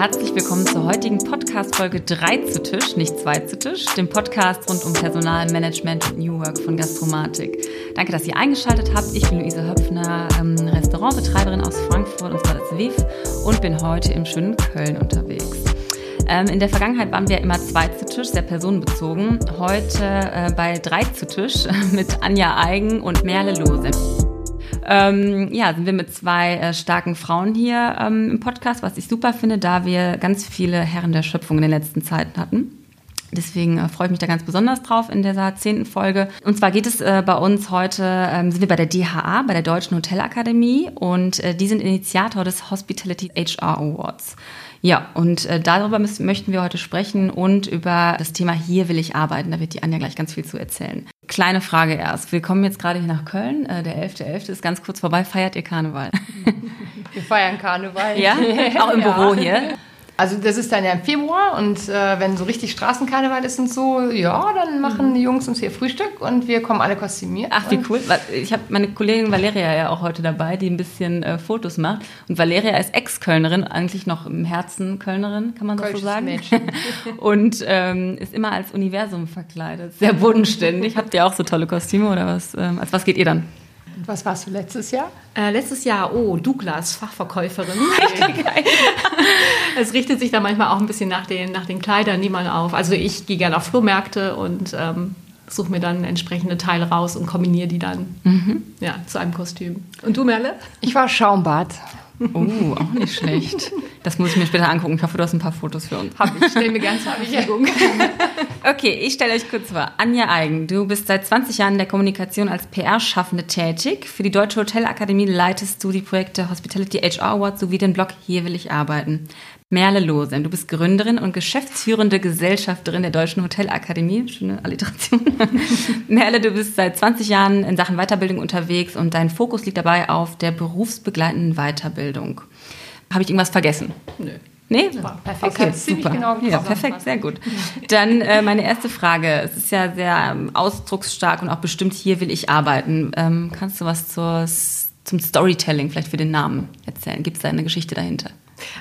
herzlich willkommen zur heutigen Podcast-Folge 3 zu Tisch, nicht 2 zu Tisch, dem Podcast rund um Personalmanagement und New Work von Gastromatik. Danke, dass ihr eingeschaltet habt. Ich bin Luise Höpfner, ähm, Restaurantbetreiberin aus Frankfurt und zwar das WIF und bin heute im schönen Köln unterwegs. Ähm, in der Vergangenheit waren wir immer zwei zu Tisch, sehr personenbezogen. Heute äh, bei drei zu Tisch mit Anja Eigen und Merle Lose. Ähm, ja, sind wir mit zwei äh, starken Frauen hier ähm, im Podcast, was ich super finde, da wir ganz viele Herren der Schöpfung in den letzten Zeiten hatten. Deswegen äh, freue ich mich da ganz besonders drauf in dieser zehnten Folge. Und zwar geht es äh, bei uns heute, ähm, sind wir bei der DHA, bei der Deutschen Hotelakademie und äh, die sind Initiator des Hospitality HR Awards. Ja, und äh, darüber müssen, möchten wir heute sprechen und über das Thema Hier will ich arbeiten. Da wird die Anja gleich ganz viel zu erzählen. Kleine Frage erst. Wir kommen jetzt gerade hier nach Köln. Äh, der 11.11. .11. ist ganz kurz vorbei. Feiert ihr Karneval? Wir feiern Karneval. Ja, auch im Ja. Büro hier. Also das ist dann ja im Februar und äh, wenn so richtig Straßenkarneval ist und so, ja, dann machen die Jungs uns hier Frühstück und wir kommen alle kostümiert. Ach, wie cool. Ich habe meine Kollegin Valeria ja auch heute dabei, die ein bisschen äh, Fotos macht. Und Valeria ist Ex-Kölnerin, eigentlich noch im Herzen Kölnerin, kann man das so Kölsches sagen. Mädchen. Und ähm, ist immer als Universum verkleidet. Sehr bodenständig. Habt ihr auch so tolle Kostüme oder was? Ähm, als was geht ihr dann? Und was warst du letztes Jahr? Äh, letztes Jahr, oh, Douglas, Fachverkäuferin. es richtet sich da manchmal auch ein bisschen nach den, nach den Kleidern, die man auf. Also ich gehe gerne auf Flohmärkte und ähm, suche mir dann entsprechende Teile raus und kombiniere die dann ja, zu einem Kostüm. Und du, Merle? Ich war Schaumbad. Oh, auch nicht schlecht. Das muss ich mir später angucken. Ich hoffe, du hast ein paar Fotos für uns. Hab ich, stell mir gerne zur Verfügung. Okay, ich stelle euch kurz vor. Anja Eigen, du bist seit 20 Jahren in der Kommunikation als PR-Schaffende tätig. Für die Deutsche Hotelakademie leitest du die Projekte Hospitality HR Awards sowie den Blog Hier will ich arbeiten. Merle Lose, du bist Gründerin und geschäftsführende Gesellschafterin der Deutschen Hotelakademie. Schöne Alliteration. Merle, du bist seit 20 Jahren in Sachen Weiterbildung unterwegs und dein Fokus liegt dabei auf der berufsbegleitenden Weiterbildung. Habe ich irgendwas vergessen? Nö. Nee? perfekt. Okay, super. genau ja, perfekt, sehr gut. Dann äh, meine erste Frage. Es ist ja sehr ähm, ausdrucksstark und auch bestimmt hier will ich arbeiten. Ähm, kannst du was zur, zum Storytelling vielleicht für den Namen erzählen? Gibt es da eine Geschichte dahinter?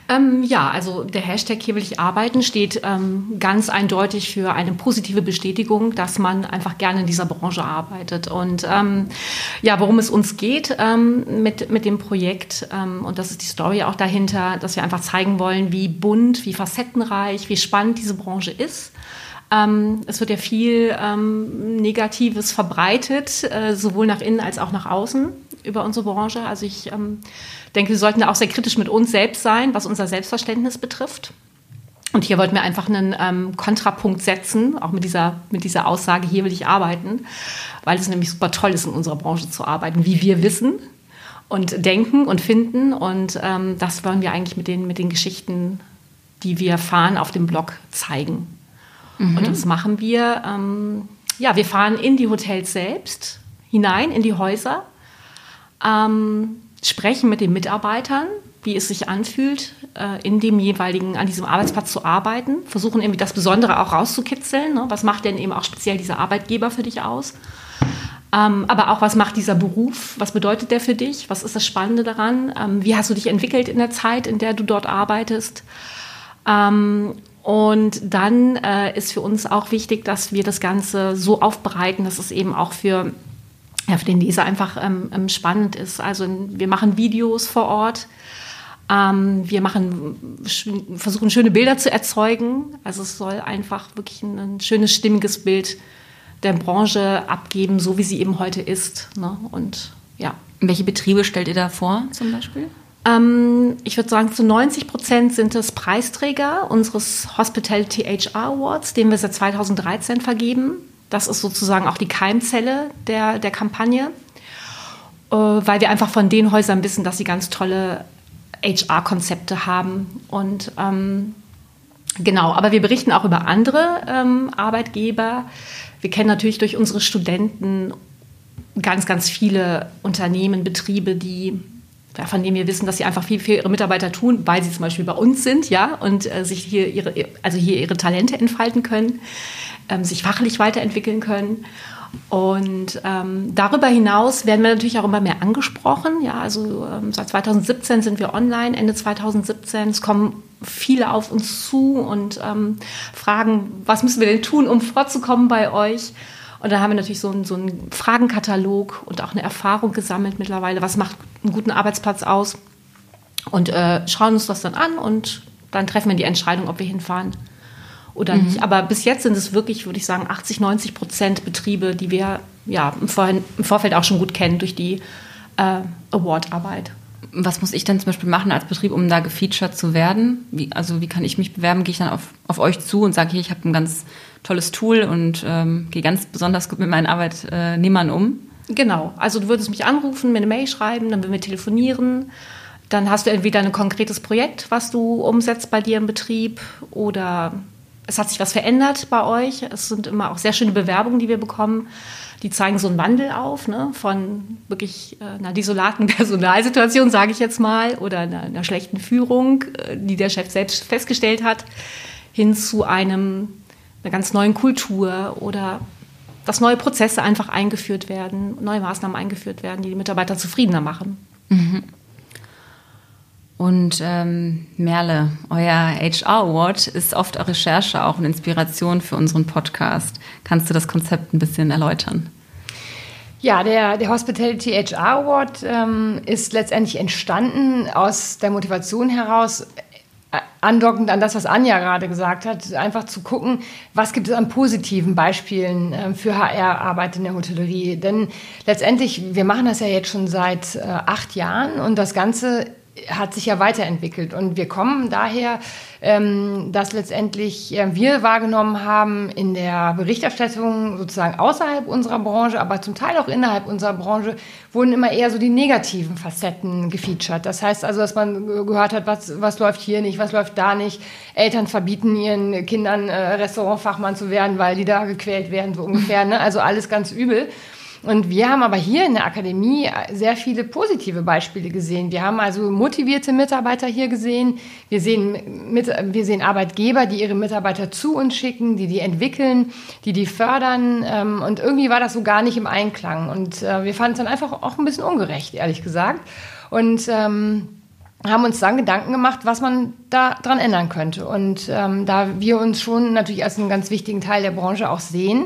Ähm, ja, also der Hashtag Hier will ich arbeiten steht ähm, ganz eindeutig für eine positive Bestätigung, dass man einfach gerne in dieser Branche arbeitet. Und ähm, ja, worum es uns geht ähm, mit, mit dem Projekt, ähm, und das ist die Story auch dahinter, dass wir einfach zeigen wollen, wie bunt, wie facettenreich, wie spannend diese Branche ist. Ähm, es wird ja viel ähm, Negatives verbreitet, äh, sowohl nach innen als auch nach außen über unsere Branche. Also ich ähm, denke, wir sollten da auch sehr kritisch mit uns selbst sein, was unser Selbstverständnis betrifft. Und hier wollten wir einfach einen ähm, Kontrapunkt setzen, auch mit dieser, mit dieser Aussage, hier will ich arbeiten, weil es nämlich super toll ist, in unserer Branche zu arbeiten, wie wir wissen und denken und finden. Und ähm, das wollen wir eigentlich mit den, mit den Geschichten, die wir fahren, auf dem Blog zeigen. Und das machen wir. Ähm, ja, wir fahren in die Hotels selbst, hinein in die Häuser, ähm, sprechen mit den Mitarbeitern, wie es sich anfühlt, äh, in dem jeweiligen, an diesem Arbeitsplatz zu arbeiten, versuchen irgendwie das Besondere auch rauszukitzeln. Ne? Was macht denn eben auch speziell dieser Arbeitgeber für dich aus? Ähm, aber auch, was macht dieser Beruf? Was bedeutet der für dich? Was ist das Spannende daran? Ähm, wie hast du dich entwickelt in der Zeit, in der du dort arbeitest? Ähm, und dann äh, ist für uns auch wichtig, dass wir das Ganze so aufbereiten, dass es eben auch für, ja, für den Leser einfach ähm, ähm, spannend ist. Also wir machen Videos vor Ort. Ähm, wir machen, versuchen schöne Bilder zu erzeugen. Also es soll einfach wirklich ein, ein schönes, stimmiges Bild der Branche abgeben, so wie sie eben heute ist. Ne? Und ja. Welche Betriebe stellt ihr da vor zum Beispiel? Ähm, ich würde sagen, zu 90 Prozent sind es Preisträger unseres Hospitality HR Awards, den wir seit 2013 vergeben. Das ist sozusagen auch die Keimzelle der, der Kampagne, äh, weil wir einfach von den Häusern wissen, dass sie ganz tolle HR-Konzepte haben. Und ähm, genau, aber wir berichten auch über andere ähm, Arbeitgeber. Wir kennen natürlich durch unsere Studenten ganz, ganz viele Unternehmen, Betriebe, die von denen wir wissen, dass sie einfach viel für ihre Mitarbeiter tun, weil sie zum Beispiel bei uns sind, ja, und äh, sich hier ihre, also hier ihre Talente entfalten können, ähm, sich fachlich weiterentwickeln können. Und ähm, darüber hinaus werden wir natürlich auch immer mehr angesprochen. Ja, also ähm, seit 2017 sind wir online, Ende 2017. Es kommen viele auf uns zu und ähm, fragen, was müssen wir denn tun, um vorzukommen bei euch? Und da haben wir natürlich so einen, so einen Fragenkatalog und auch eine Erfahrung gesammelt mittlerweile. Was macht einen guten Arbeitsplatz aus? Und äh, schauen uns das dann an und dann treffen wir die Entscheidung, ob wir hinfahren oder mhm. nicht. Aber bis jetzt sind es wirklich, würde ich sagen, 80, 90 Prozent Betriebe, die wir ja im, Vorfeld auch schon gut kennen durch die äh, Award-Arbeit. Was muss ich denn zum Beispiel machen als Betrieb, um da gefeatured zu werden? Wie, also wie kann ich mich bewerben? Gehe ich dann auf, auf euch zu und sage, hier, ich habe ein ganz tolles Tool und ähm, gehe ganz besonders gut mit meinen Arbeitnehmern um? Genau, also du würdest mich anrufen, mir eine Mail schreiben, dann würden wir telefonieren. Dann hast du entweder ein konkretes Projekt, was du umsetzt bei dir im Betrieb oder es hat sich was verändert bei euch. Es sind immer auch sehr schöne Bewerbungen, die wir bekommen. Die zeigen so einen Wandel auf, ne? von wirklich äh, einer desolaten Personalsituation, sage ich jetzt mal, oder einer, einer, schlechten Führung, äh, die der Chef selbst festgestellt hat, hin zu einem, einer ganz neuen Kultur oder dass neue Prozesse einfach eingeführt werden, neue Maßnahmen eingeführt werden, die die Mitarbeiter zufriedener machen. Mhm. Und ähm, Merle, euer HR Award ist oft auch Recherche, auch eine Inspiration für unseren Podcast. Kannst du das Konzept ein bisschen erläutern? Ja, der, der Hospitality HR Award ähm, ist letztendlich entstanden aus der Motivation heraus, äh, andockend an das, was Anja gerade gesagt hat, einfach zu gucken, was gibt es an positiven Beispielen äh, für HR-Arbeit in der Hotellerie. Denn letztendlich, wir machen das ja jetzt schon seit äh, acht Jahren und das Ganze hat sich ja weiterentwickelt. Und wir kommen daher, ähm, dass letztendlich äh, wir wahrgenommen haben in der Berichterstattung sozusagen außerhalb unserer Branche, aber zum Teil auch innerhalb unserer Branche, wurden immer eher so die negativen Facetten gefeatured. Das heißt also, dass man gehört hat, was, was läuft hier nicht, was läuft da nicht. Eltern verbieten ihren Kindern äh, Restaurantfachmann zu werden, weil die da gequält werden, so ungefähr. Ne? Also alles ganz übel. Und wir haben aber hier in der Akademie sehr viele positive Beispiele gesehen. Wir haben also motivierte Mitarbeiter hier gesehen. Wir sehen, mit, wir sehen Arbeitgeber, die ihre Mitarbeiter zu uns schicken, die die entwickeln, die die fördern. Ähm, und irgendwie war das so gar nicht im Einklang. Und äh, wir fanden es dann einfach auch ein bisschen ungerecht, ehrlich gesagt. Und ähm, haben uns dann Gedanken gemacht, was man da dran ändern könnte. Und ähm, da wir uns schon natürlich als einen ganz wichtigen Teil der Branche auch sehen,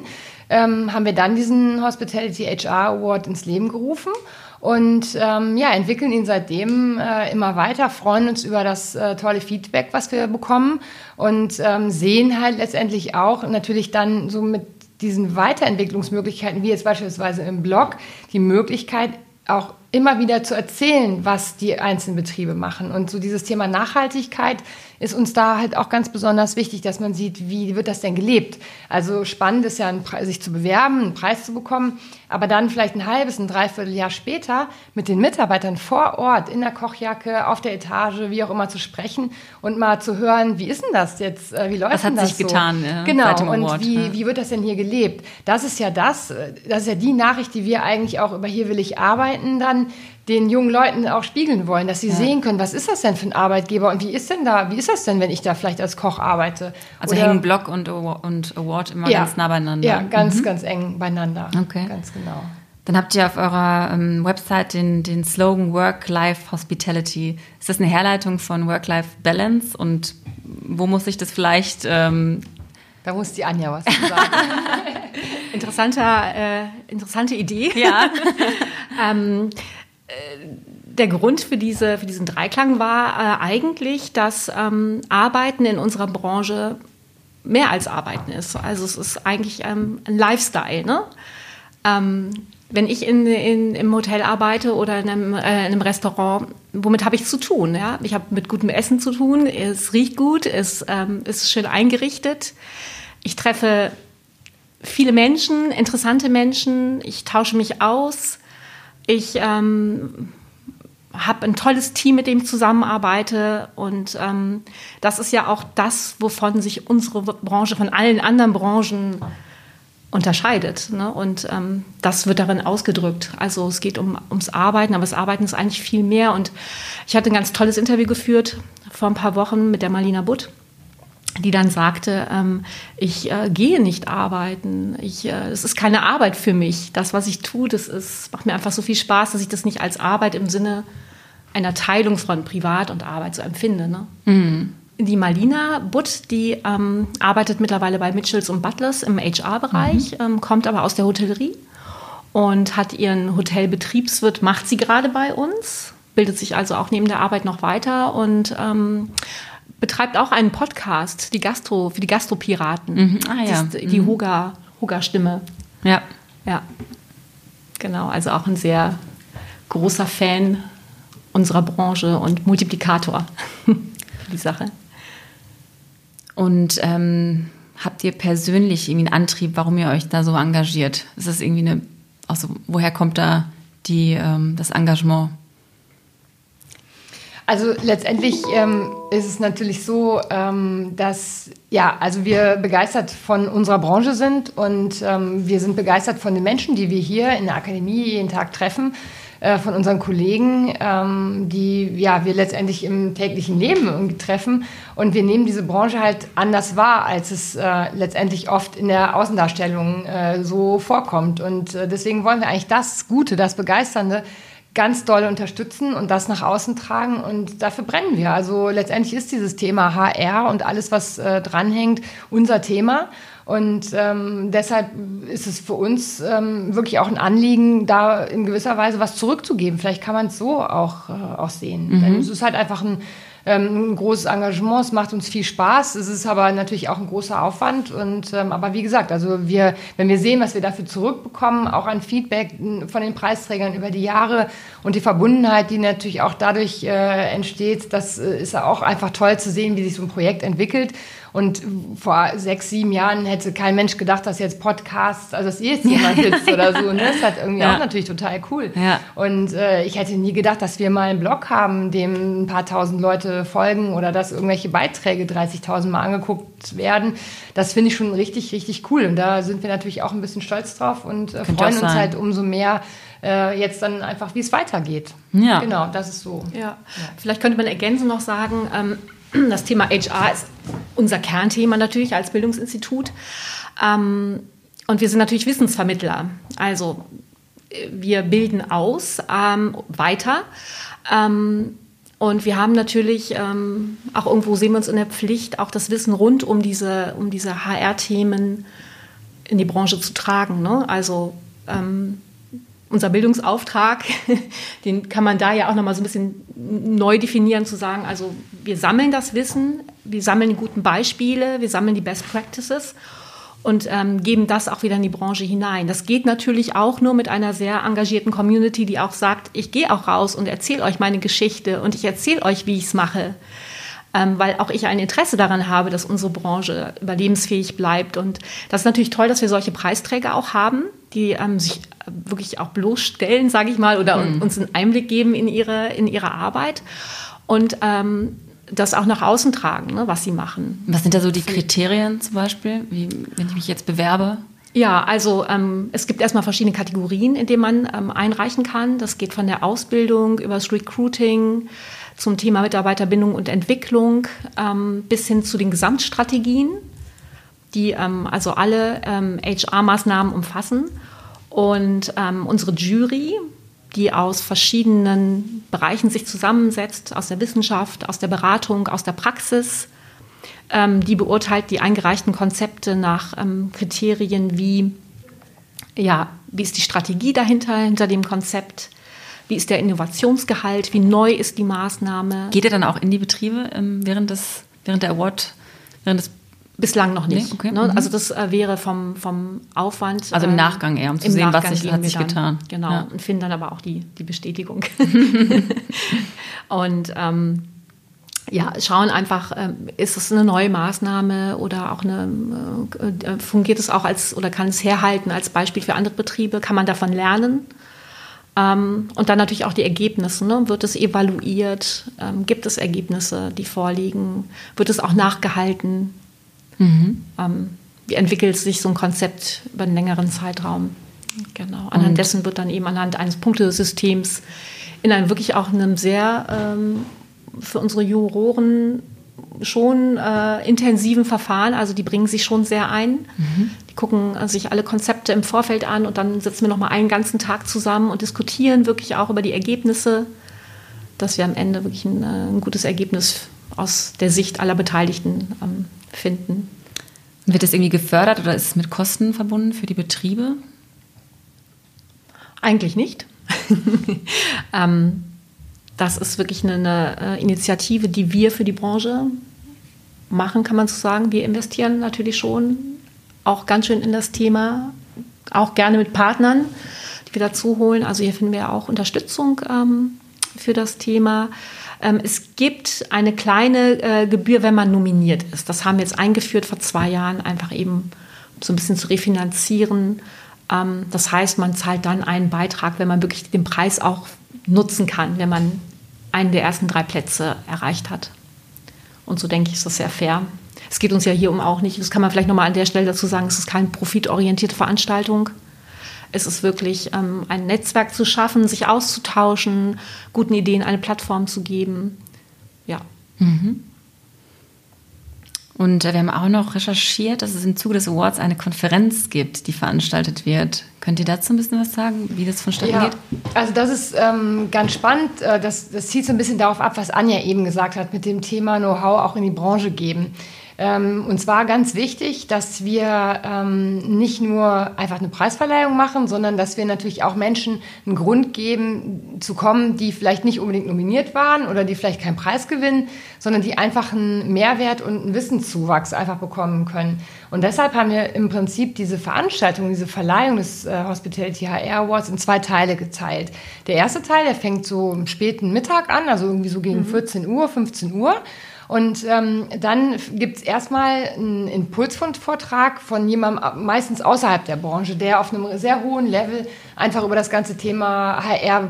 ähm, haben wir dann diesen Hospitality HR Award ins Leben gerufen und ähm, ja, entwickeln ihn seitdem äh, immer weiter, freuen uns über das äh, tolle Feedback, was wir bekommen und ähm, sehen halt letztendlich auch natürlich dann so mit diesen Weiterentwicklungsmöglichkeiten, wie jetzt beispielsweise im Blog, die Möglichkeit auch immer wieder zu erzählen, was die einzelnen Betriebe machen. Und so dieses Thema Nachhaltigkeit ist uns da halt auch ganz besonders wichtig, dass man sieht, wie wird das denn gelebt. Also spannend ist ja, sich zu bewerben, einen Preis zu bekommen, aber dann vielleicht ein halbes, ein Dreivierteljahr später mit den Mitarbeitern vor Ort, in der Kochjacke, auf der Etage, wie auch immer zu sprechen und mal zu hören, wie ist denn das jetzt, äh, wie läuft Was hat das sich so? getan? Ja, genau, und wie, wie wird das denn hier gelebt? Das ist ja das, äh, das ist ja die Nachricht, die wir eigentlich auch über Hier will ich arbeiten dann den jungen Leuten auch spiegeln wollen, dass sie ja. sehen können, was ist das denn für ein Arbeitgeber und wie ist denn da, wie ist das denn, wenn ich da vielleicht als Koch arbeite? Also Oder, hängen Blog und, und Award immer ja, ganz nah beieinander. Ja, ganz, mhm. ganz eng beieinander. Okay. Ganz genau. Dann habt ihr auf eurer ähm, Website den, den Slogan Work-Life-Hospitality. Ist das eine Herleitung von Work-Life-Balance und wo muss ich das vielleicht ähm da muss die Anja was sagen. Interessanter, äh, interessante Idee. Ja. ähm, der Grund für, diese, für diesen Dreiklang war äh, eigentlich, dass ähm, Arbeiten in unserer Branche mehr als Arbeiten ist. Also es ist eigentlich ähm, ein Lifestyle. Ne? Ähm, wenn ich in, in, im Hotel arbeite oder in einem, äh, in einem Restaurant, womit habe ich zu tun? Ja? Ich habe mit gutem Essen zu tun, es riecht gut, es ähm, ist schön eingerichtet. Ich treffe viele Menschen, interessante Menschen, ich tausche mich aus. Ich ähm, habe ein tolles Team, mit dem ich zusammenarbeite. Und ähm, das ist ja auch das, wovon sich unsere Branche von allen anderen Branchen unterscheidet. Ne? Und ähm, das wird darin ausgedrückt. Also es geht um, ums Arbeiten, aber das Arbeiten ist eigentlich viel mehr. Und ich hatte ein ganz tolles Interview geführt vor ein paar Wochen mit der Marlina Butt. Die dann sagte, ähm, ich äh, gehe nicht arbeiten, ich, äh, es ist keine Arbeit für mich. Das, was ich tue, das ist, macht mir einfach so viel Spaß, dass ich das nicht als Arbeit im Sinne einer Teilung von Privat und Arbeit so empfinde. Ne? Mhm. Die Marlina Butt, die ähm, arbeitet mittlerweile bei Mitchells und Butlers im HR-Bereich, mhm. ähm, kommt aber aus der Hotellerie und hat ihren Hotelbetriebswirt, macht sie gerade bei uns, bildet sich also auch neben der Arbeit noch weiter und ähm, betreibt auch einen Podcast, die Gastro, für die Gastropiraten. Mhm. Ah, ja. Die, die mhm. Huga, Huga-Stimme. Ja. Ja. Genau, also auch ein sehr großer Fan unserer Branche und Multiplikator für die Sache. Und ähm, habt ihr persönlich irgendwie einen Antrieb, warum ihr euch da so engagiert? Ist das irgendwie eine, also woher kommt da die, ähm, das Engagement? Also letztendlich ähm, ist es natürlich so, ähm, dass ja, also wir begeistert von unserer Branche sind und ähm, wir sind begeistert von den Menschen, die wir hier in der Akademie jeden Tag treffen, äh, von unseren Kollegen, ähm, die ja wir letztendlich im täglichen Leben treffen. Und wir nehmen diese Branche halt anders wahr, als es äh, letztendlich oft in der Außendarstellung äh, so vorkommt. Und äh, deswegen wollen wir eigentlich das Gute, das Begeisternde ganz doll unterstützen und das nach außen tragen. Und dafür brennen wir. Also letztendlich ist dieses Thema HR und alles, was äh, dranhängt, unser Thema. Und ähm, deshalb ist es für uns ähm, wirklich auch ein Anliegen, da in gewisser Weise was zurückzugeben. Vielleicht kann man es so auch, äh, auch sehen. Mhm. Denn es ist halt einfach ein ähm, ein großes Engagement. Es macht uns viel Spaß. Es ist aber natürlich auch ein großer Aufwand. Und ähm, aber wie gesagt, also wir, wenn wir sehen, was wir dafür zurückbekommen, auch an Feedback von den Preisträgern über die Jahre und die Verbundenheit, die natürlich auch dadurch äh, entsteht, das äh, ist auch einfach toll zu sehen, wie sich so ein Projekt entwickelt. Und vor sechs, sieben Jahren hätte kein Mensch gedacht, dass jetzt Podcasts, also dass ihr jetzt jemand sitzt oder so. Ne? Das ist halt irgendwie ja. auch natürlich total cool. Ja. Und äh, ich hätte nie gedacht, dass wir mal einen Blog haben, dem ein paar tausend Leute folgen oder dass irgendwelche Beiträge 30.000 Mal angeguckt werden. Das finde ich schon richtig, richtig cool. Und da sind wir natürlich auch ein bisschen stolz drauf und äh, freuen uns halt umso mehr, äh, jetzt dann einfach, wie es weitergeht. Ja. Genau, das ist so. Ja. ja. Vielleicht könnte man ergänzend noch sagen, ähm, das Thema HR ist unser Kernthema natürlich als Bildungsinstitut. Ähm, und wir sind natürlich Wissensvermittler. Also wir bilden aus ähm, weiter. Ähm, und wir haben natürlich ähm, auch irgendwo sehen wir uns in der Pflicht, auch das Wissen rund um diese, um diese HR-Themen in die Branche zu tragen. Ne? Also ähm, unser Bildungsauftrag, den kann man da ja auch nochmal so ein bisschen neu definieren, zu sagen, also wir sammeln das Wissen, wir sammeln die guten Beispiele, wir sammeln die Best Practices und ähm, geben das auch wieder in die Branche hinein. Das geht natürlich auch nur mit einer sehr engagierten Community, die auch sagt, ich gehe auch raus und erzähle euch meine Geschichte und ich erzähle euch, wie ich es mache ähm, weil auch ich ein Interesse daran habe, dass unsere Branche überlebensfähig bleibt. Und das ist natürlich toll, dass wir solche Preisträger auch haben, die ähm, sich wirklich auch bloßstellen, sage ich mal, oder mhm. uns einen Einblick geben in ihre, in ihre Arbeit. Und ähm, das auch nach außen tragen, ne, was sie machen. Was sind da so die Kriterien zum Beispiel, wie, wenn ich mich jetzt bewerbe? Ja, also ähm, es gibt erstmal verschiedene Kategorien, in denen man ähm, einreichen kann. Das geht von der Ausbildung über das Recruiting, zum Thema Mitarbeiterbindung und Entwicklung ähm, bis hin zu den Gesamtstrategien, die ähm, also alle ähm, HR-Maßnahmen umfassen. Und ähm, unsere Jury, die aus verschiedenen Bereichen sich zusammensetzt, aus der Wissenschaft, aus der Beratung, aus der Praxis, ähm, die beurteilt die eingereichten Konzepte nach ähm, Kriterien wie, ja, wie ist die Strategie dahinter, hinter dem Konzept, wie ist der Innovationsgehalt? Wie neu ist die Maßnahme? Geht ihr dann auch in die Betriebe ähm, während, des, während der Award, während des Bislang noch nicht. Nee, okay. ne? Mhm. Also das äh, wäre vom, vom Aufwand. Also im äh, Nachgang eher, um zu sehen, Nachgang was sich, hat sich dann, getan. Genau, ja. und finden dann aber auch die, die Bestätigung. und ähm, ja, schauen einfach, äh, ist es eine neue Maßnahme oder auch eine, äh, äh, fungiert es auch als oder kann es herhalten als Beispiel für andere Betriebe? Kann man davon lernen? Ähm, und dann natürlich auch die Ergebnisse. Ne? Wird es evaluiert? Ähm, gibt es Ergebnisse, die vorliegen? Wird es auch nachgehalten? Mhm. Ähm, wie entwickelt sich so ein Konzept über einen längeren Zeitraum? Genau. Anhand und dessen wird dann eben anhand eines Punktesystems in einem wirklich auch einem sehr ähm, für unsere Juroren schon äh, intensiven Verfahren, also die bringen sich schon sehr ein. Mhm. Die gucken sich alle Konzepte im Vorfeld an und dann sitzen wir noch mal einen ganzen Tag zusammen und diskutieren wirklich auch über die Ergebnisse, dass wir am Ende wirklich ein, äh, ein gutes Ergebnis aus der Sicht aller Beteiligten ähm, finden. Wird das irgendwie gefördert oder ist es mit Kosten verbunden für die Betriebe? Eigentlich nicht. ähm, das ist wirklich eine, eine, äh, Initiative, die wir für die Branche machen, kann man so sagen. Wir investieren natürlich schon auch ganz schön in das Thema, auch gerne mit Partnern, die wir dazu holen. Also hier finden wir auch Unterstützung ähm, für das Thema. Ähm, es gibt eine kleine äh, Gebühr, wenn man nominiert ist. Das haben wir jetzt eingeführt vor zwei Jahren, einfach eben so ein bisschen zu refinanzieren. Ähm, das heißt, man zahlt dann einen Beitrag, wenn man wirklich den Preis auch nutzen kann, wenn man einen der ersten drei Plätze erreicht hat. Und so denke ich, ist das sehr fair. Es geht uns ja hier um auch nicht, das kann man vielleicht nochmal an der Stelle dazu sagen, es ist keine profitorientierte Veranstaltung. Es ist wirklich ähm, ein Netzwerk zu schaffen, sich auszutauschen, guten Ideen eine Plattform zu geben. Ja. Mhm. Und äh, wir haben auch noch recherchiert, dass es im Zuge des Awards eine Konferenz gibt, die veranstaltet wird. Könnt ihr dazu ein bisschen was sagen, wie das vonstatten ja, geht? Also das ist ähm, ganz spannend. Äh, das, das zielt so ein bisschen darauf ab, was Anja eben gesagt hat, mit dem Thema Know-how auch in die Branche geben. Ähm, und zwar ganz wichtig, dass wir ähm, nicht nur einfach eine Preisverleihung machen, sondern dass wir natürlich auch Menschen einen Grund geben, zu kommen, die vielleicht nicht unbedingt nominiert waren oder die vielleicht keinen Preis gewinnen, sondern die einfach einen Mehrwert und einen Wissenszuwachs einfach bekommen können. Und deshalb haben wir im Prinzip diese Veranstaltung, diese Verleihung des äh, Hospitality HR Awards in zwei Teile geteilt. Der erste Teil, der fängt so am späten Mittag an, also irgendwie so gegen mhm. 14 Uhr, 15 Uhr. Und ähm, dann gibt es erstmal einen Impulsvortrag von jemandem meistens außerhalb der Branche, der auf einem sehr hohen Level einfach über das ganze Thema HR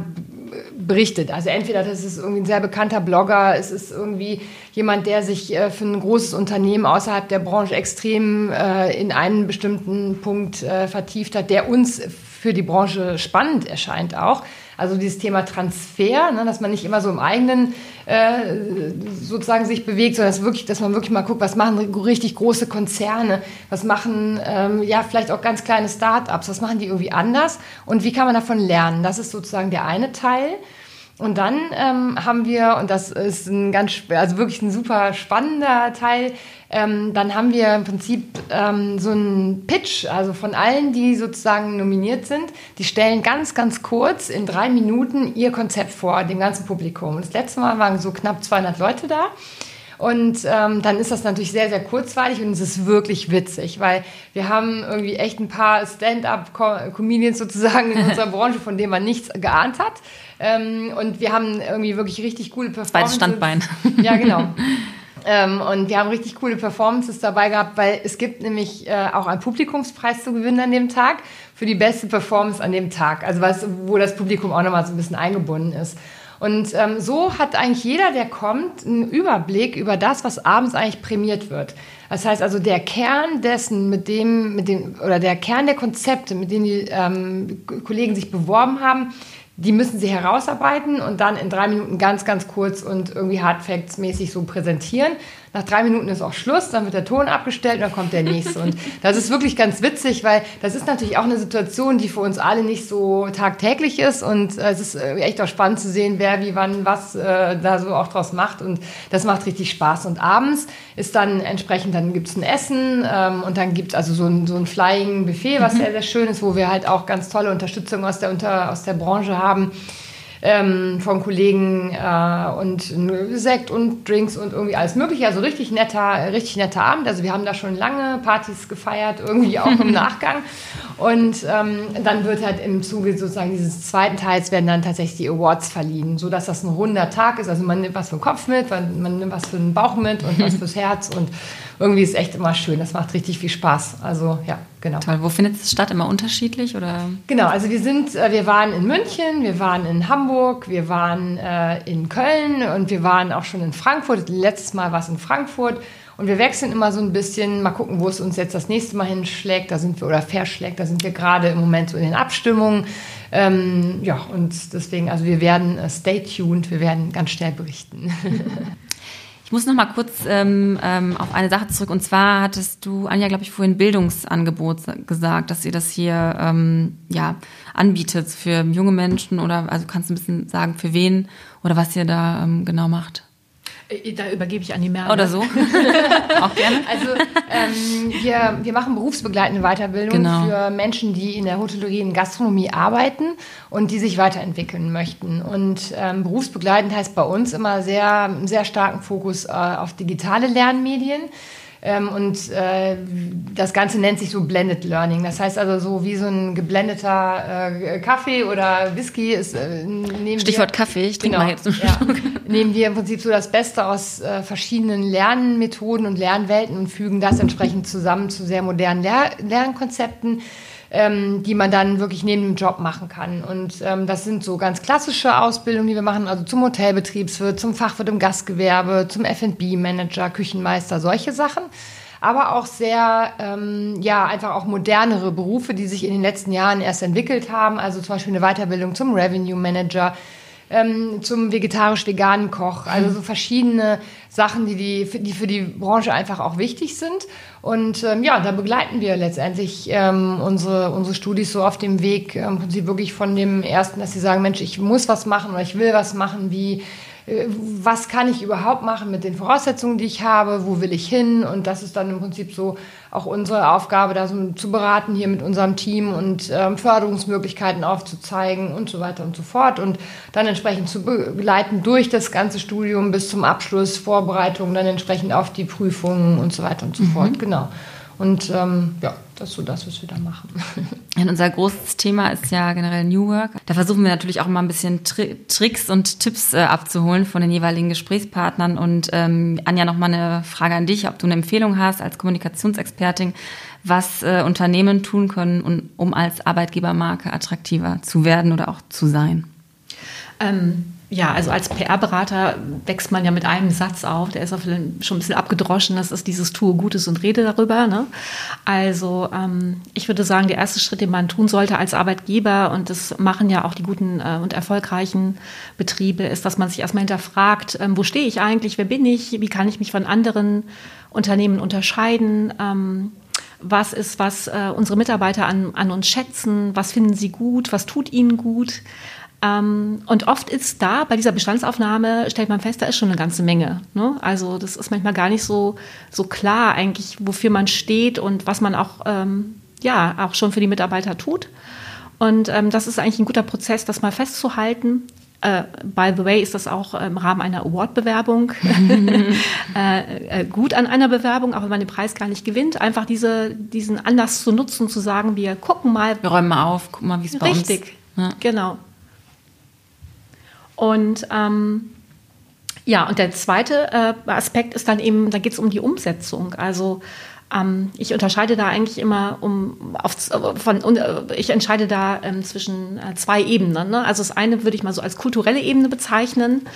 berichtet. Also entweder das ist irgendwie ein sehr bekannter Blogger, es ist irgendwie jemand, der sich äh, für ein großes Unternehmen außerhalb der Branche extrem äh, in einen bestimmten Punkt äh, vertieft hat, der uns für die Branche spannend erscheint auch. Also dieses Thema Transfer, ne, dass man nicht immer so im eigenen äh, sozusagen sich bewegt, sondern dass, wirklich, dass man wirklich mal guckt, was machen richtig große Konzerne, was machen ähm, ja vielleicht auch ganz kleine Start-ups, was machen die irgendwie anders und wie kann man davon lernen? Das ist sozusagen der eine Teil. Und dann ähm, haben wir, und das ist ein ganz, also wirklich ein super spannender Teil, ähm, dann haben wir im Prinzip ähm, so einen Pitch, also von allen, die sozusagen nominiert sind, die stellen ganz, ganz kurz in drei Minuten ihr Konzept vor, dem ganzen Publikum. Und das letzte Mal waren so knapp 200 Leute da. Und ähm, dann ist das natürlich sehr, sehr kurzweilig und es ist wirklich witzig, weil wir haben irgendwie echt ein paar Stand-up-Comedians sozusagen in unserer Branche, von denen man nichts geahnt hat. Ähm, und wir haben irgendwie wirklich richtig coole Performances. Zweites Standbein. Ja, genau. Ähm, und wir haben richtig coole Performances dabei gehabt, weil es gibt nämlich äh, auch einen Publikumspreis zu gewinnen an dem Tag für die beste Performance an dem Tag. Also was, wo das Publikum auch nochmal so ein bisschen eingebunden ist. Und ähm, so hat eigentlich jeder, der kommt, einen Überblick über das, was abends eigentlich prämiert wird. Das heißt also, der Kern dessen, mit dem, mit dem, oder der Kern der Konzepte, mit denen die ähm, Kollegen sich beworben haben, die müssen sie herausarbeiten und dann in drei Minuten ganz, ganz kurz und irgendwie Hardfacts-mäßig so präsentieren. Nach drei Minuten ist auch Schluss, dann wird der Ton abgestellt und dann kommt der nächste. Und das ist wirklich ganz witzig, weil das ist natürlich auch eine Situation, die für uns alle nicht so tagtäglich ist. Und äh, es ist äh, echt auch spannend zu sehen, wer wie wann was äh, da so auch draus macht. Und das macht richtig Spaß. Und abends ist dann entsprechend, dann gibt es ein Essen ähm, und dann gibt es also so ein, so ein Flying Buffet, was mhm. sehr, sehr schön ist, wo wir halt auch ganz tolle Unterstützung aus der, unter, aus der Branche haben ähm, von Kollegen äh, und Sekt und Drinks und irgendwie alles mögliche. Also richtig netter, richtig netter Abend. Also wir haben da schon lange Partys gefeiert, irgendwie auch im Nachgang. Und ähm, dann wird halt im Zuge sozusagen dieses zweiten Teils werden dann tatsächlich die Awards verliehen, sodass das ein runder Tag ist. Also man nimmt was für den Kopf mit, man, man nimmt was für den Bauch mit und was fürs Herz und irgendwie ist echt immer schön. Das macht richtig viel Spaß. Also ja, genau. Toll. Wo findet es statt? Immer unterschiedlich oder? Genau. Also wir sind, äh, wir waren in München, wir waren in Hamburg, wir waren äh, in Köln und wir waren auch schon in Frankfurt. Letztes Mal war es in Frankfurt. Und wir wechseln immer so ein bisschen, mal gucken, wo es uns jetzt das nächste Mal hinschlägt, da sind wir, oder verschlägt, da sind wir gerade im Moment so in den Abstimmungen. Ähm, ja, und deswegen, also wir werden, uh, stay tuned, wir werden ganz schnell berichten. muss noch mal kurz ähm, ähm, auf eine Sache zurück. Und zwar hattest du, Anja, glaube ich, vorhin Bildungsangebot gesagt, dass ihr das hier ähm, ja, anbietet für junge Menschen oder also kannst du ein bisschen sagen, für wen oder was ihr da ähm, genau macht? Äh, da übergebe ich an die Merle. Oder so. Auch gerne. Also ähm, wir, wir machen berufsbegleitende Weiterbildung genau. für Menschen, die in der Hotellerie und Gastronomie arbeiten und die sich weiterentwickeln möchten. Und ähm, berufsbegleitend heißt bei uns immer sehr, sehr starken Fokus äh, auf digitale Lernmedien. Ähm, und äh, das Ganze nennt sich so Blended Learning. Das heißt also so wie so ein geblendeter äh, Kaffee oder Whisky ist. Äh, Stichwort wir, Kaffee, ich trinke genau, mal jetzt einen ja, Nehmen wir im Prinzip so das Beste aus äh, verschiedenen Lernmethoden und Lernwelten und fügen das entsprechend zusammen zu sehr modernen Lehr Lernkonzepten ähm, die man dann wirklich neben dem Job machen kann. Und ähm, das sind so ganz klassische Ausbildungen, die wir machen, also zum Hotelbetriebswirt, zum Fachwirt im Gastgewerbe, zum F&B-Manager, Küchenmeister, solche Sachen aber auch sehr, ähm, ja, einfach auch modernere Berufe, die sich in den letzten Jahren erst entwickelt haben. Also zum Beispiel eine Weiterbildung zum Revenue Manager, ähm, zum vegetarisch-veganen Koch. Also so verschiedene Sachen, die, die, die für die Branche einfach auch wichtig sind. Und ähm, ja, da begleiten wir letztendlich ähm, unsere, unsere Studis so auf dem Weg, ähm, Prinzip wirklich von dem ersten, dass sie sagen, Mensch, ich muss was machen oder ich will was machen, wie was kann ich überhaupt machen mit den Voraussetzungen, die ich habe, wo will ich hin und das ist dann im Prinzip so auch unsere Aufgabe, da so zu beraten hier mit unserem Team und ähm, Förderungsmöglichkeiten aufzuzeigen und so weiter und so fort und dann entsprechend zu begleiten durch das ganze Studium bis zum Abschluss, Vorbereitung, dann entsprechend auf die Prüfungen und so weiter und so mhm. fort, genau. Und ähm, ja, das ist so das, was wir da machen. Und unser großes Thema ist ja generell New Work. Da versuchen wir natürlich auch mal ein bisschen Tri Tricks und Tipps äh, abzuholen von den jeweiligen Gesprächspartnern. Und ähm, Anja, noch mal eine Frage an dich, ob du eine Empfehlung hast als Kommunikationsexpertin, was äh, Unternehmen tun können, um als Arbeitgebermarke attraktiver zu werden oder auch zu sein. Ähm ja, also als PR-Berater wächst man ja mit einem Satz auf, der ist auch schon ein bisschen abgedroschen, das ist dieses Tue Gutes und rede darüber. Ne? Also ähm, ich würde sagen, der erste Schritt, den man tun sollte als Arbeitgeber, und das machen ja auch die guten äh, und erfolgreichen Betriebe, ist, dass man sich erstmal hinterfragt, ähm, wo stehe ich eigentlich, wer bin ich, wie kann ich mich von anderen Unternehmen unterscheiden. Ähm, was ist, was äh, unsere Mitarbeiter an, an uns schätzen, was finden sie gut, was tut ihnen gut. Ähm, und oft ist da bei dieser Bestandsaufnahme, stellt man fest, da ist schon eine ganze Menge. Ne? Also das ist manchmal gar nicht so, so klar eigentlich, wofür man steht und was man auch, ähm, ja, auch schon für die Mitarbeiter tut. Und ähm, das ist eigentlich ein guter Prozess, das mal festzuhalten. Uh, by the way, ist das auch im Rahmen einer Award-Bewerbung äh, äh, gut an einer Bewerbung, auch wenn man den Preis gar nicht gewinnt, einfach diese, diesen Anlass zu nutzen, zu sagen, wir gucken mal. Wir räumen mal auf, gucken mal, wie es bei Richtig, uns. Richtig, ja. genau. Und ähm, ja, und der zweite äh, Aspekt ist dann eben, da geht es um die Umsetzung. Also ähm, ich unterscheide da eigentlich immer um auf, von, äh, ich entscheide da ähm, zwischen äh, zwei Ebenen. Ne? Also das eine würde ich mal so als kulturelle Ebene bezeichnen.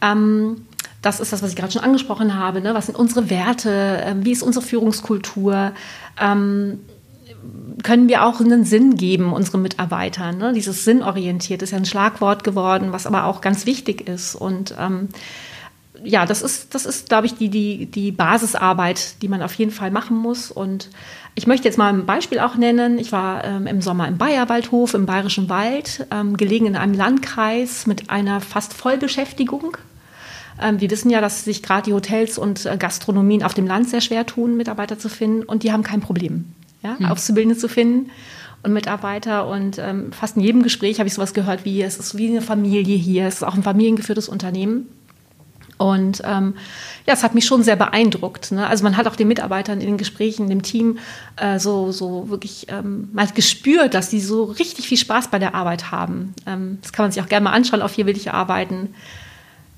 Ähm, das ist das, was ich gerade schon angesprochen habe. Ne? Was sind unsere Werte? Ähm, wie ist unsere Führungskultur? Ähm, können wir auch einen Sinn geben unseren Mitarbeitern. Ne? Dieses sinnorientiert ist ja ein Schlagwort geworden, was aber auch ganz wichtig ist. Und ähm, ja, das ist, das ist, glaube ich, die, die, die Basisarbeit, die man auf jeden Fall machen muss. Und ich möchte jetzt mal ein Beispiel auch nennen. Ich war ähm, im Sommer im Bayerwaldhof, im Bayerischen Wald, ähm, gelegen in einem Landkreis mit einer fast Vollbeschäftigung. Ähm, wir wissen ja, dass sich gerade die Hotels und äh, Gastronomien auf dem Land sehr schwer tun, Mitarbeiter zu finden. Und die haben kein Problem ja, hm. Auszubildende zu finden und Mitarbeiter. Und ähm, fast in jedem Gespräch habe ich sowas gehört wie, es ist wie eine Familie hier, es ist auch ein familiengeführtes Unternehmen. Und ähm, ja, es hat mich schon sehr beeindruckt. Ne? Also man hat auch den Mitarbeitern in den Gesprächen, dem Team äh, so, so wirklich ähm, mal gespürt, dass die so richtig viel Spaß bei der Arbeit haben. Ähm, das kann man sich auch gerne mal anschauen, auf hier will ich arbeiten.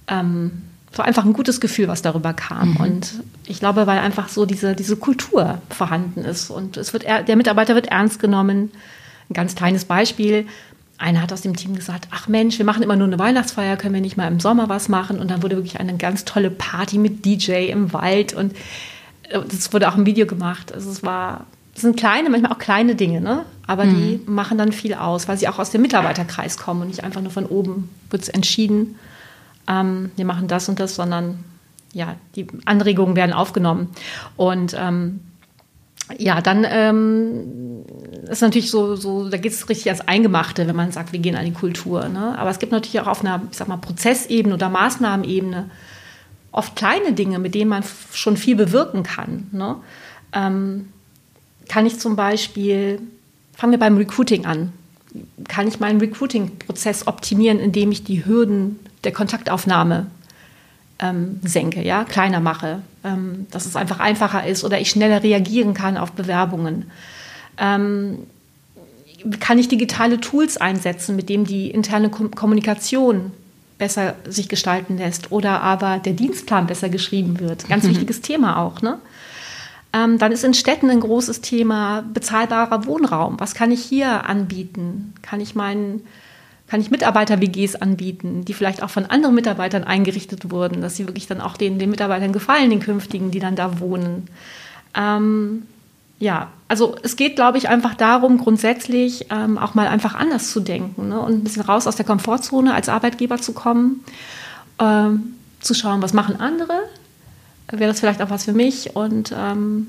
Ähm, war einfach ein gutes Gefühl, was darüber kam. Mhm. Und ich glaube, weil einfach so diese, diese Kultur vorhanden ist und es wird, der Mitarbeiter wird ernst genommen. Ein ganz kleines Beispiel. Einer hat aus dem Team gesagt, ach Mensch, wir machen immer nur eine Weihnachtsfeier, können wir nicht mal im Sommer was machen? Und dann wurde wirklich eine ganz tolle Party mit DJ im Wald und äh, das wurde auch im Video gemacht. Also es war, es sind kleine, manchmal auch kleine Dinge, ne? aber mhm. die machen dann viel aus, weil sie auch aus dem Mitarbeiterkreis kommen und nicht einfach nur von oben wird es entschieden ähm, wir machen das und das, sondern ja, die Anregungen werden aufgenommen. Und ähm, ja, dann ähm, ist natürlich so, so da geht es richtig ans Eingemachte, wenn man sagt, wir gehen an die Kultur. Ne? Aber es gibt natürlich auch auf einer, ich sag mal, Prozessebene oder Maßnahmenebene oft kleine Dinge, mit denen man schon viel bewirken kann. Ne? Ähm, kann ich zum Beispiel, fangen wir beim Recruiting an, kann ich meinen Recruiting-Prozess optimieren, indem ich die Hürden der Kontaktaufnahme ähm, senke, ja, kleiner mache, ähm, dass es einfach einfacher ist oder ich schneller reagieren kann auf Bewerbungen. Ähm, kann ich digitale Tools einsetzen, mit denen die interne Kom Kommunikation besser sich gestalten lässt oder aber der Dienstplan besser geschrieben wird. Ganz mhm. wichtiges Thema auch, ne? Ähm, dann ist in Städten ein großes Thema bezahlbarer Wohnraum. Was kann ich hier anbieten? Kann ich meinen kann ich Mitarbeiter-WGs anbieten, die vielleicht auch von anderen Mitarbeitern eingerichtet wurden, dass sie wirklich dann auch den, den Mitarbeitern gefallen, den künftigen, die dann da wohnen. Ähm, ja, also es geht, glaube ich, einfach darum, grundsätzlich ähm, auch mal einfach anders zu denken ne? und ein bisschen raus aus der Komfortzone als Arbeitgeber zu kommen, ähm, zu schauen, was machen andere, wäre das vielleicht auch was für mich und ähm,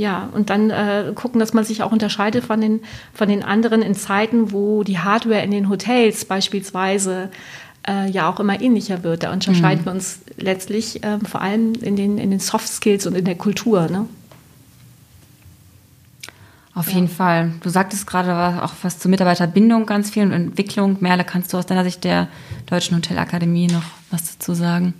ja, und dann äh, gucken, dass man sich auch unterscheidet von den, von den anderen in Zeiten, wo die Hardware in den Hotels beispielsweise äh, ja auch immer ähnlicher wird. Da unterscheiden mhm. wir uns letztlich äh, vor allem in den, in den Soft Skills und in der Kultur. Ne? Auf ja. jeden Fall. Du sagtest gerade auch was zur Mitarbeiterbindung ganz viel und Entwicklung. Merle, kannst du aus deiner Sicht der Deutschen Hotelakademie noch was dazu sagen?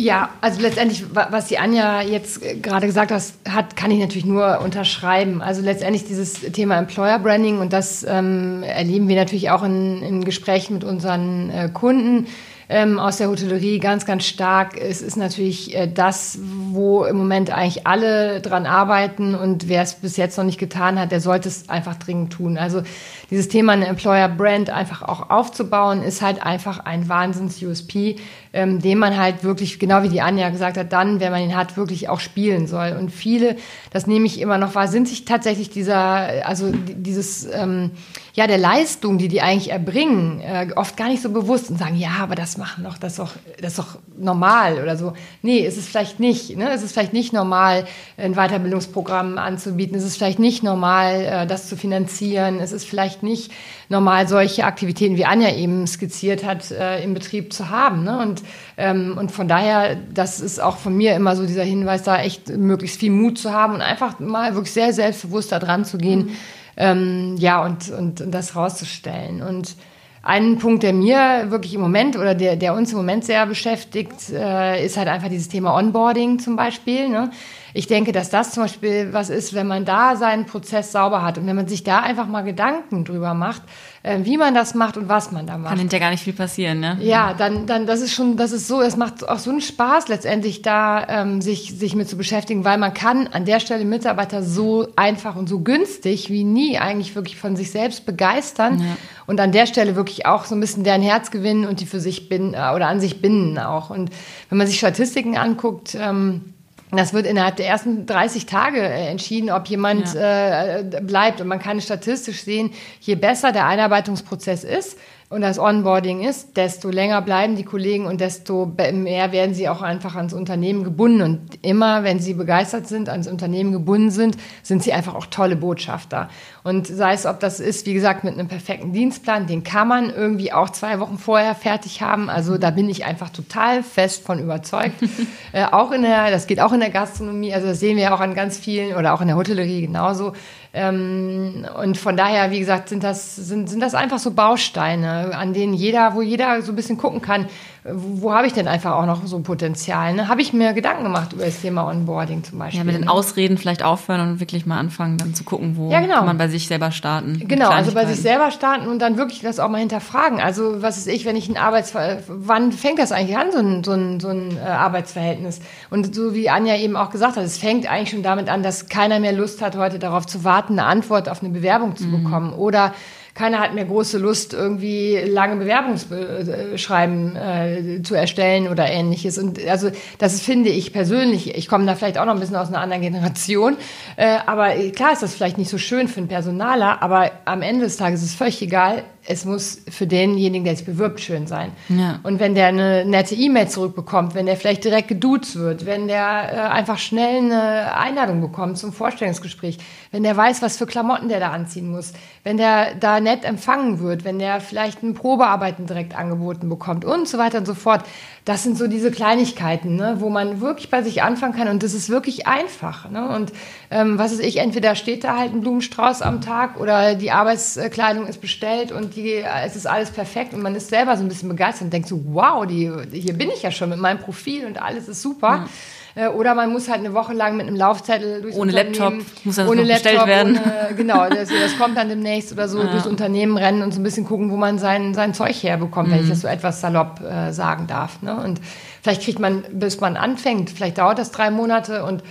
Ja, also letztendlich, was die Anja jetzt gerade gesagt hat, kann ich natürlich nur unterschreiben. Also letztendlich dieses Thema Employer Branding und das ähm, erleben wir natürlich auch in, in Gesprächen mit unseren äh, Kunden ähm, aus der Hotellerie ganz, ganz stark. Es ist natürlich äh, das, wo im Moment eigentlich alle dran arbeiten und wer es bis jetzt noch nicht getan hat, der sollte es einfach dringend tun. Also dieses Thema eine Employer Brand einfach auch aufzubauen, ist halt einfach ein Wahnsinns-USP, ähm, den man halt wirklich, genau wie die Anja gesagt hat, dann, wenn man ihn hat, wirklich auch spielen soll. Und viele, das nehme ich immer noch wahr, sind sich tatsächlich dieser, also dieses, ähm, ja, der Leistung, die die eigentlich erbringen, äh, oft gar nicht so bewusst und sagen, ja, aber das machen doch, das ist doch, das ist doch normal oder so. Nee, ist es vielleicht nicht. Ne? Es ist vielleicht nicht normal, ein Weiterbildungsprogramm anzubieten. Es ist vielleicht nicht normal, äh, das zu finanzieren. Es ist vielleicht vielleicht nicht normal solche Aktivitäten, wie Anja eben skizziert hat, äh, im Betrieb zu haben. Ne? Und, ähm, und von daher, das ist auch von mir immer so dieser Hinweis, da echt möglichst viel Mut zu haben und einfach mal wirklich sehr selbstbewusst da dran zu gehen. Mhm. Ähm, ja, und, und, und das rauszustellen. Und ein Punkt, der mir wirklich im Moment oder der, der uns im Moment sehr beschäftigt, äh, ist halt einfach dieses Thema Onboarding zum Beispiel. Ne? Ich denke, dass das zum Beispiel was ist, wenn man da seinen Prozess sauber hat und wenn man sich da einfach mal Gedanken drüber macht, äh, wie man das macht und was man da macht. Kann hinterher gar nicht viel passieren, ne? Ja, dann, dann, das ist schon, das ist so, es macht auch so einen Spaß letztendlich da, ähm, sich, sich mit zu beschäftigen, weil man kann an der Stelle Mitarbeiter so einfach und so günstig wie nie eigentlich wirklich von sich selbst begeistern ja. und an der Stelle wirklich auch so ein bisschen deren Herz gewinnen und die für sich binden äh, oder an sich binden auch. Und wenn man sich Statistiken anguckt, ähm, das wird innerhalb der ersten 30 Tage äh, entschieden, ob jemand ja. äh, bleibt. Und man kann statistisch sehen, je besser der Einarbeitungsprozess ist, und das Onboarding ist, desto länger bleiben die Kollegen und desto mehr werden sie auch einfach ans Unternehmen gebunden. Und immer, wenn sie begeistert sind, ans Unternehmen gebunden sind, sind sie einfach auch tolle Botschafter. Und sei es, ob das ist, wie gesagt, mit einem perfekten Dienstplan, den kann man irgendwie auch zwei Wochen vorher fertig haben. Also da bin ich einfach total fest von überzeugt. äh, auch in der, das geht auch in der Gastronomie, also das sehen wir auch an ganz vielen oder auch in der Hotellerie genauso. Ähm, und von daher, wie gesagt, sind das, sind, sind das einfach so Bausteine, an denen jeder, wo jeder so ein bisschen gucken kann, wo habe ich denn einfach auch noch so Potenzial? Ne? Habe ich mir Gedanken gemacht über das Thema Onboarding zum Beispiel. Ja, mit den ne? Ausreden vielleicht aufhören und wirklich mal anfangen, dann zu gucken, wo ja, genau. kann man bei sich selber starten. Genau, also bei sich selber starten und dann wirklich das auch mal hinterfragen. Also was ist ich, wenn ich ein Arbeitsverhältnis, wann fängt das eigentlich an, so ein, so ein, so ein äh, Arbeitsverhältnis? Und so wie Anja eben auch gesagt hat, es fängt eigentlich schon damit an, dass keiner mehr Lust hat, heute darauf zu warten, eine Antwort auf eine Bewerbung zu mhm. bekommen. Oder keiner hat mehr große Lust, irgendwie lange Bewerbungsschreiben äh, zu erstellen oder ähnliches. Und also das finde ich persönlich, ich komme da vielleicht auch noch ein bisschen aus einer anderen Generation, äh, aber klar ist das vielleicht nicht so schön für einen Personaler, aber am Ende des Tages ist es völlig egal, es muss für denjenigen, der sich bewirbt, schön sein. Ja. Und wenn der eine nette E-Mail zurückbekommt, wenn der vielleicht direkt geduzt wird, wenn der äh, einfach schnell eine Einladung bekommt zum Vorstellungsgespräch, wenn der weiß, was für Klamotten der da anziehen muss, wenn der da nett empfangen wird, wenn der vielleicht ein Probearbeiten direkt angeboten bekommt und so weiter und so fort. Das sind so diese Kleinigkeiten, ne, wo man wirklich bei sich anfangen kann und das ist wirklich einfach. Ne? Und ähm, was ist ich, entweder steht da halt ein Blumenstrauß am Tag oder die Arbeitskleidung ist bestellt und die, es ist alles perfekt und man ist selber so ein bisschen begeistert und denkt so, wow, die, hier bin ich ja schon mit meinem Profil und alles ist super. Mhm. Äh, oder man muss halt eine Woche lang mit einem Laufzettel durchs ohne Laptop muss das ohne Laptop, bestellt werden. Ohne, genau, das, das, kommt dann demnächst oder so ja. durchs Unternehmen rennen und so ein bisschen gucken, wo man sein, sein Zeug herbekommt, mhm. wenn ich mhm. das so etwas salopp äh, sagen darf. Ne? Und vielleicht kriegt man, bis man anfängt, vielleicht dauert das drei Monate und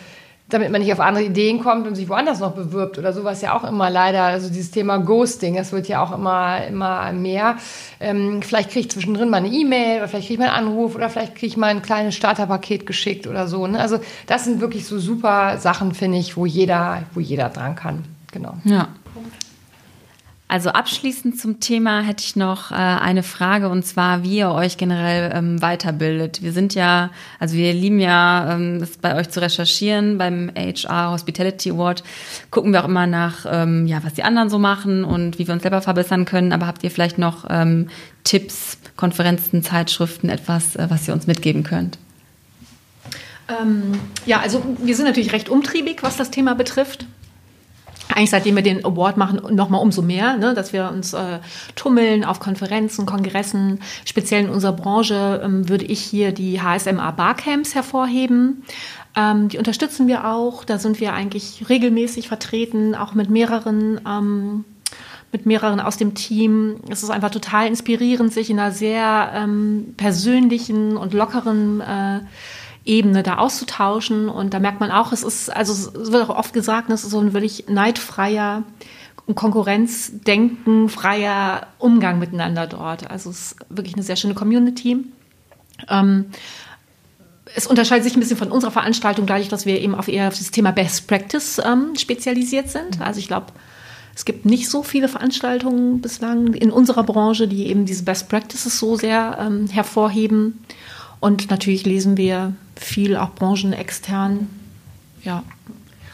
damit man nicht auf andere Ideen kommt und sich woanders noch bewirbt oder sowas ja auch immer leider, also dieses Thema Ghosting, das wird ja auch immer, immer mehr. Ähm, vielleicht kriege ich zwischendrin mal eine E-Mail oder vielleicht kriege ich mal einen Anruf oder vielleicht kriege ich mal ein kleines Starterpaket geschickt oder so. Ne? Also das sind wirklich so super Sachen, finde ich, wo jeder, wo jeder dran kann. Genau. Ja. Also abschließend zum Thema hätte ich noch äh, eine Frage und zwar, wie ihr euch generell ähm, weiterbildet. Wir sind ja, also wir lieben ja, ähm, das bei euch zu recherchieren. Beim HR Hospitality Award gucken wir auch immer nach, ähm, ja, was die anderen so machen und wie wir uns selber verbessern können. Aber habt ihr vielleicht noch ähm, Tipps, Konferenzen, Zeitschriften, etwas, äh, was ihr uns mitgeben könnt? Ähm, ja, also wir sind natürlich recht umtriebig, was das Thema betrifft eigentlich seitdem wir den Award machen, nochmal umso mehr, ne, dass wir uns äh, tummeln auf Konferenzen, Kongressen. Speziell in unserer Branche ähm, würde ich hier die HSMA Barcamps hervorheben. Ähm, die unterstützen wir auch. Da sind wir eigentlich regelmäßig vertreten, auch mit mehreren. Ähm, mit mehreren aus dem Team. Es ist einfach total inspirierend, sich in einer sehr ähm, persönlichen und lockeren äh, Ebene da auszutauschen. Und da merkt man auch, es ist, also es wird auch oft gesagt, es ist so ein wirklich neidfreier und Konkurrenzdenken, freier Umgang miteinander dort. Also es ist wirklich eine sehr schöne Community. Ähm, es unterscheidet sich ein bisschen von unserer Veranstaltung, dadurch, dass wir eben auf eher auf das Thema Best Practice ähm, spezialisiert sind. Mhm. Also ich glaube, es gibt nicht so viele Veranstaltungen bislang in unserer Branche, die eben diese Best Practices so sehr ähm, hervorheben. Und natürlich lesen wir viel auch branchenextern. Ja.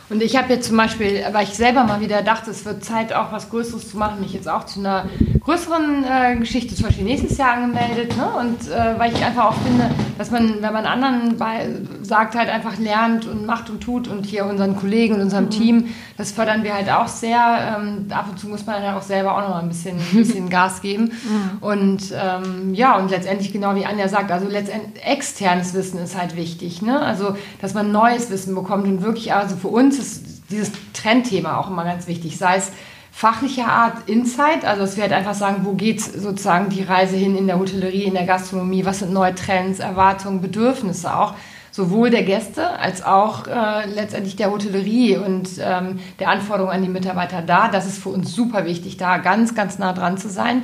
Und ich habe jetzt zum Beispiel, weil ich selber mal wieder dachte, es wird Zeit, auch was Größeres zu machen, mich jetzt auch zu einer größeren äh, Geschichte zum Beispiel nächstes Jahr angemeldet. Ne? Und äh, weil ich einfach auch finde, dass man, wenn man anderen bei, sagt, halt einfach lernt und macht und tut und hier unseren Kollegen und unserem mhm. Team, das fördern wir halt auch sehr. Ähm, ab und zu muss man dann auch selber auch noch mal ein bisschen, ein bisschen Gas geben. Mhm. Und ähm, ja, und letztendlich genau wie Anja sagt, also letztendlich externes Wissen ist halt wichtig. Ne? Also, dass man neues Wissen bekommt und wirklich, also für uns ist dieses Trendthema auch immer ganz wichtig, sei es fachlicher Art Insight, also dass wir halt einfach sagen, wo geht sozusagen die Reise hin in der Hotellerie, in der Gastronomie, was sind neue Trends, Erwartungen, Bedürfnisse auch, sowohl der Gäste als auch äh, letztendlich der Hotellerie und ähm, der Anforderungen an die Mitarbeiter da. Das ist für uns super wichtig, da ganz, ganz nah dran zu sein.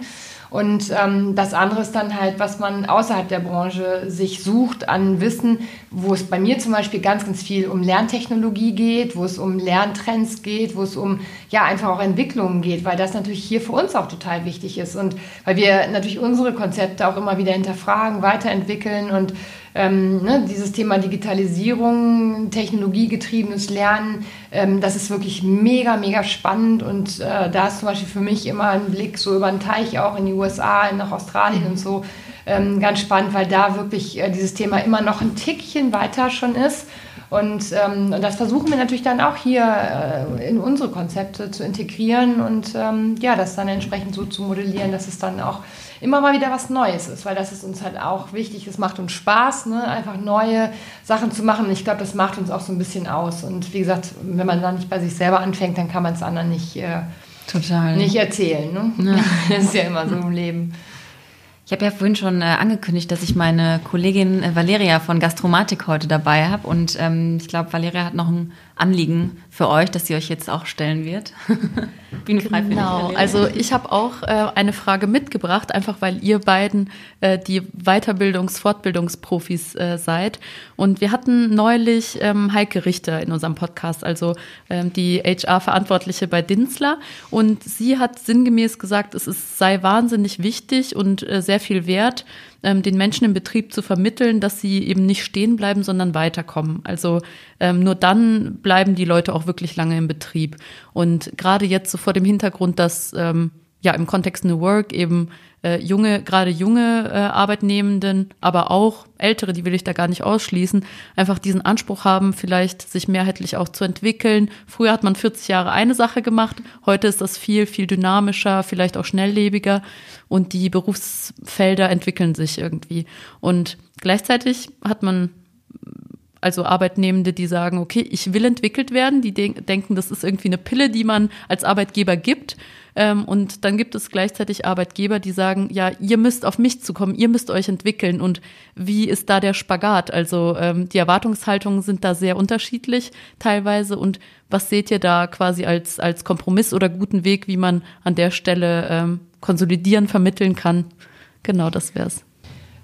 Und ähm, das andere ist dann halt, was man außerhalb der Branche sich sucht an Wissen, wo es bei mir zum Beispiel ganz, ganz viel um Lerntechnologie geht, wo es um Lerntrends geht, wo es um ja einfach auch Entwicklungen geht, weil das natürlich hier für uns auch total wichtig ist und weil wir natürlich unsere Konzepte auch immer wieder hinterfragen, weiterentwickeln und ähm, ne, dieses Thema Digitalisierung, technologiegetriebenes Lernen, ähm, das ist wirklich mega, mega spannend. Und äh, da ist zum Beispiel für mich immer ein Blick so über den Teich auch in die USA, nach Australien und so ähm, ganz spannend, weil da wirklich äh, dieses Thema immer noch ein Tickchen weiter schon ist. Und, ähm, und das versuchen wir natürlich dann auch hier äh, in unsere Konzepte zu integrieren und ähm, ja, das dann entsprechend so zu modellieren, dass es dann auch immer mal wieder was Neues ist, weil das ist uns halt auch wichtig. Es macht uns Spaß, ne? einfach neue Sachen zu machen. Und ich glaube, das macht uns auch so ein bisschen aus. Und wie gesagt, wenn man dann nicht bei sich selber anfängt, dann kann man es anderen nicht, äh, Total. nicht erzählen. Ne? Ja. Das ist ja immer so im Leben. Ich habe ja vorhin schon äh, angekündigt, dass ich meine Kollegin äh, Valeria von Gastromatik heute dabei habe. Und ähm, ich glaube, Valeria hat noch einen Anliegen für euch, das sie euch jetzt auch stellen wird. Bühne frei genau. Also ich habe auch äh, eine Frage mitgebracht, einfach weil ihr beiden äh, die Weiterbildungs-, Fortbildungsprofis äh, seid. Und wir hatten neulich ähm, Heike Richter in unserem Podcast, also ähm, die HR-Verantwortliche bei Dinsler. Und sie hat sinngemäß gesagt, es ist, sei wahnsinnig wichtig und äh, sehr viel wert, ähm, den Menschen im Betrieb zu vermitteln, dass sie eben nicht stehen bleiben, sondern weiterkommen. Also ähm, nur dann bleiben die Leute auch wirklich lange im Betrieb. Und gerade jetzt so vor dem Hintergrund, dass ähm, ja im Kontext New Work eben äh, junge, gerade junge äh, Arbeitnehmenden, aber auch ältere, die will ich da gar nicht ausschließen, einfach diesen Anspruch haben, vielleicht sich mehrheitlich auch zu entwickeln. Früher hat man 40 Jahre eine Sache gemacht, heute ist das viel, viel dynamischer, vielleicht auch schnelllebiger und die Berufsfelder entwickeln sich irgendwie. Und gleichzeitig hat man also Arbeitnehmende, die sagen, okay, ich will entwickelt werden, die de denken, das ist irgendwie eine Pille, die man als Arbeitgeber gibt und dann gibt es gleichzeitig Arbeitgeber, die sagen, ja, ihr müsst auf mich zukommen, ihr müsst euch entwickeln. Und wie ist da der Spagat? Also ähm, die Erwartungshaltungen sind da sehr unterschiedlich teilweise. Und was seht ihr da quasi als, als Kompromiss oder guten Weg, wie man an der Stelle ähm, konsolidieren, vermitteln kann? Genau, das wär's.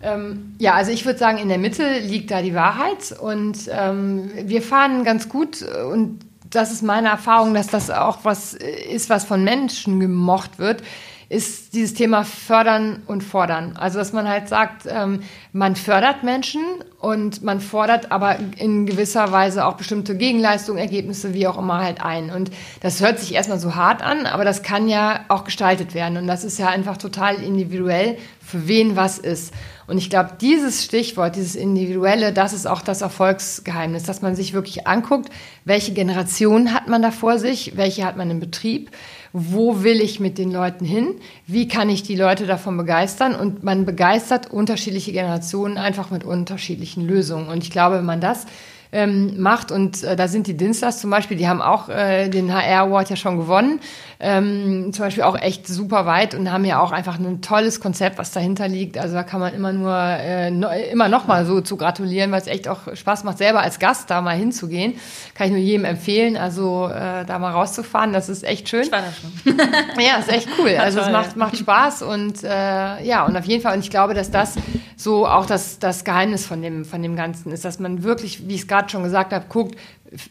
Ähm, ja, also ich würde sagen, in der Mitte liegt da die Wahrheit und ähm, wir fahren ganz gut und das ist meine Erfahrung, dass das auch was ist, was von Menschen gemocht wird, ist dieses Thema fördern und fordern. Also dass man halt sagt, ähm, man fördert Menschen und man fordert aber in gewisser Weise auch bestimmte Gegenleistungen, Ergebnisse, wie auch immer halt ein. Und das hört sich erstmal so hart an, aber das kann ja auch gestaltet werden. Und das ist ja einfach total individuell, für wen was ist. Und ich glaube, dieses Stichwort, dieses Individuelle, das ist auch das Erfolgsgeheimnis, dass man sich wirklich anguckt, welche Generation hat man da vor sich, welche hat man im Betrieb, wo will ich mit den Leuten hin, wie kann ich die Leute davon begeistern und man begeistert unterschiedliche Generationen einfach mit unterschiedlichen Lösungen. Und ich glaube, wenn man das ähm, macht. Und äh, da sind die Dinsters zum Beispiel, die haben auch äh, den HR Award ja schon gewonnen. Ähm, zum Beispiel auch echt super weit und haben ja auch einfach ein tolles Konzept, was dahinter liegt. Also da kann man immer nur äh, no, immer noch mal so zu gratulieren, weil es echt auch Spaß macht, selber als Gast da mal hinzugehen. Kann ich nur jedem empfehlen, also äh, da mal rauszufahren. Das ist echt schön. Ich war da schon. ja, ist echt cool. Also es macht, macht Spaß und äh, ja, und auf jeden Fall. Und ich glaube, dass das so auch das, das Geheimnis von dem, von dem Ganzen ist, dass man wirklich, wie ich es gerade schon gesagt habe, guckt,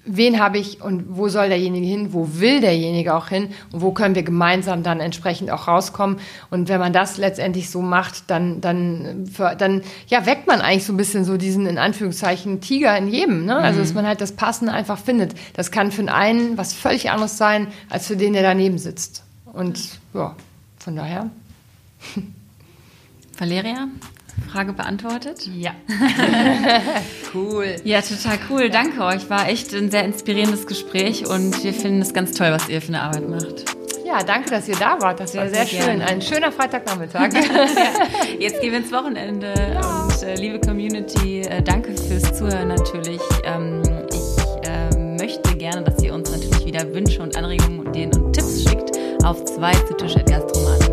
wen habe ich und wo soll derjenige hin, wo will derjenige auch hin und wo können wir gemeinsam dann entsprechend auch rauskommen. Und wenn man das letztendlich so macht, dann, dann, dann ja, weckt man eigentlich so ein bisschen so diesen, in Anführungszeichen, Tiger in jedem. Ne? Also, dass mhm. man halt das Passende einfach findet. Das kann für den einen was völlig anderes sein, als für den, der daneben sitzt. Und ja, von daher. Valeria, Frage beantwortet? Ja. cool. Ja, total cool. Danke euch. War echt ein sehr inspirierendes Gespräch und wir finden es ganz toll, was ihr für eine Arbeit macht. Ja, danke, dass ihr da wart. Das war sehr, sehr schön. Ein schöner Freitagnachmittag. Jetzt gehen wir ins Wochenende. Ja. Und äh, liebe Community, äh, danke fürs Zuhören natürlich. Ähm, ich äh, möchte gerne, dass ihr uns natürlich wieder Wünsche und Anregungen und Ideen und Tipps schickt auf zwei zu Tisch Gastromatik